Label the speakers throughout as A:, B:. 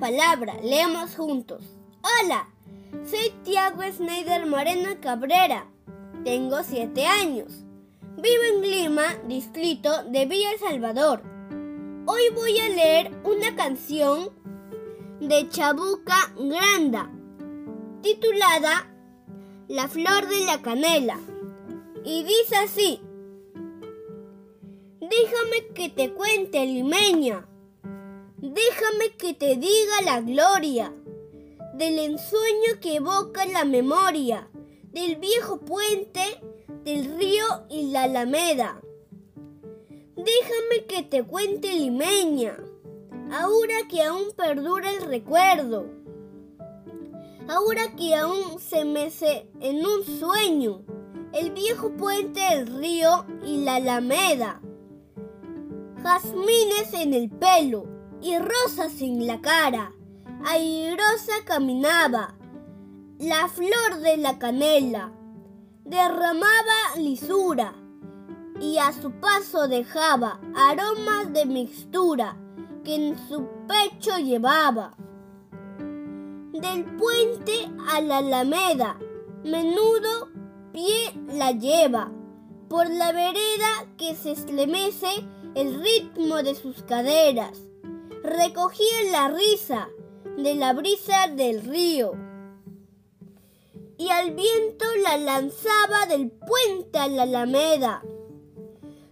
A: palabra. Leemos juntos. Hola, soy Tiago Snyder Moreno Cabrera. Tengo 7 años. Vivo en Lima, distrito de Villa El Salvador. Hoy voy a leer una canción de Chabuca Granda, titulada La flor de la canela. Y dice así. Déjame que te cuente, limeña. Déjame que te diga la gloria del ensueño que evoca la memoria del viejo puente, del río y la alameda. Déjame que te cuente limeña, ahora que aún perdura el recuerdo, ahora que aún se mece en un sueño el viejo puente, el río y la alameda jazmines en el pelo y rosas en la cara. Airosa caminaba, la flor de la canela derramaba lisura y a su paso dejaba aromas de mixtura que en su pecho llevaba. Del puente a la alameda, menudo pie la lleva, por la vereda que se estremece el ritmo de sus caderas. Recogía la risa de la brisa del río y al viento la lanzaba del puente a la alameda.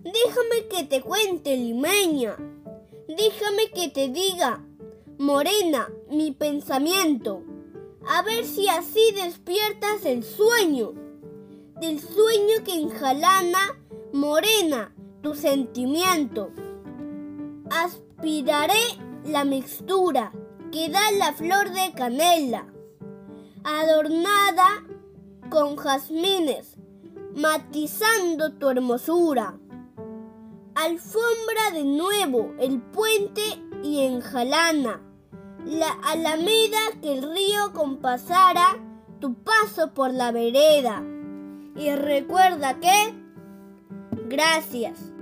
A: Déjame que te cuente, limeña. Déjame que te diga, morena, mi pensamiento. A ver si así despiertas el sueño. Del sueño que enjalana, morena, tu sentimiento. Aspiraré la mixtura que da la flor de canela, adornada con jazmines, matizando tu hermosura. Alfombra de nuevo el puente y enjalana la alameda que el río compasara tu paso por la vereda. Y recuerda que... Gracias.